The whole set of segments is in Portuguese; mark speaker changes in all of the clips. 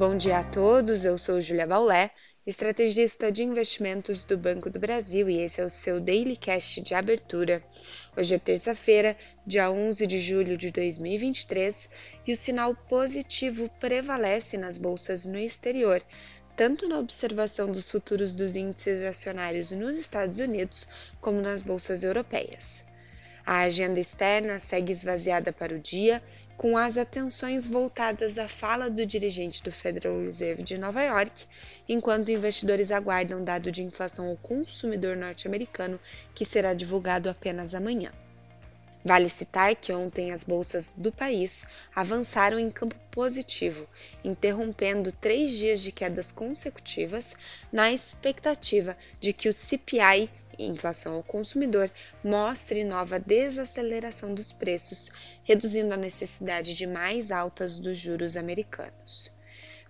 Speaker 1: Bom dia a todos, eu sou Julia Baulé, estrategista de investimentos do Banco do Brasil e esse é o seu Daily Cast de abertura. Hoje é terça-feira, dia 11 de julho de 2023 e o sinal positivo prevalece nas bolsas no exterior, tanto na observação dos futuros dos índices acionários nos Estados Unidos como nas bolsas europeias. A agenda externa segue esvaziada para o dia com as atenções voltadas à fala do dirigente do Federal Reserve de Nova York, enquanto investidores aguardam dado de inflação ao consumidor norte-americano, que será divulgado apenas amanhã. Vale citar que ontem as bolsas do país avançaram em campo positivo, interrompendo três dias de quedas consecutivas, na expectativa de que o CPI inflação ao consumidor mostre nova desaceleração dos preços, reduzindo a necessidade de mais altas dos juros americanos.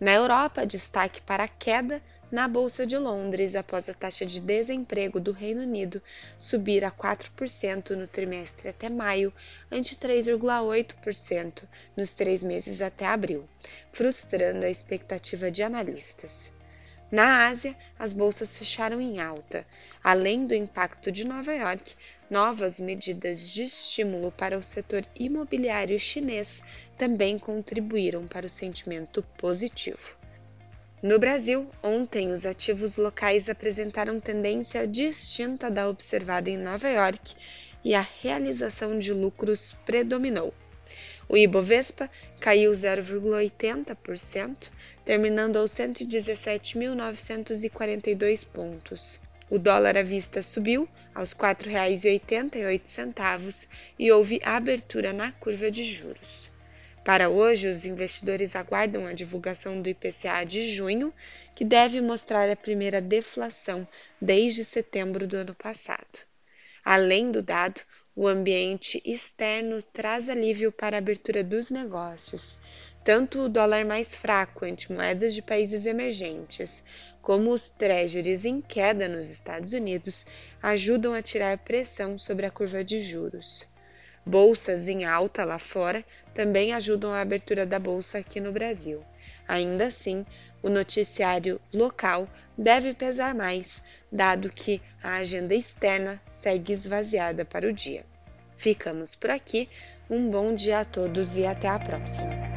Speaker 1: Na Europa, destaque para a queda na Bolsa de Londres após a taxa de desemprego do Reino Unido subir a 4% no trimestre até maio, ante 3,8% nos três meses até abril, frustrando a expectativa de analistas. Na Ásia, as bolsas fecharam em alta. Além do impacto de Nova York, novas medidas de estímulo para o setor imobiliário chinês também contribuíram para o sentimento positivo. No Brasil, ontem os ativos locais apresentaram tendência distinta da observada em Nova York e a realização de lucros predominou. O Ibovespa caiu 0,80%, terminando aos 117.942 pontos. O dólar à vista subiu aos R$ 4,88 e houve abertura na curva de juros. Para hoje, os investidores aguardam a divulgação do IPCA de junho, que deve mostrar a primeira deflação desde setembro do ano passado. Além do dado, o ambiente externo traz alívio para a abertura dos negócios. Tanto o dólar mais fraco ante moedas de países emergentes, como os treasuries em queda nos Estados Unidos, ajudam a tirar pressão sobre a curva de juros. Bolsas em alta lá fora também ajudam a abertura da bolsa aqui no Brasil. Ainda assim, o noticiário local deve pesar mais, dado que a agenda externa segue esvaziada para o dia. Ficamos por aqui, um bom dia a todos e até a próxima!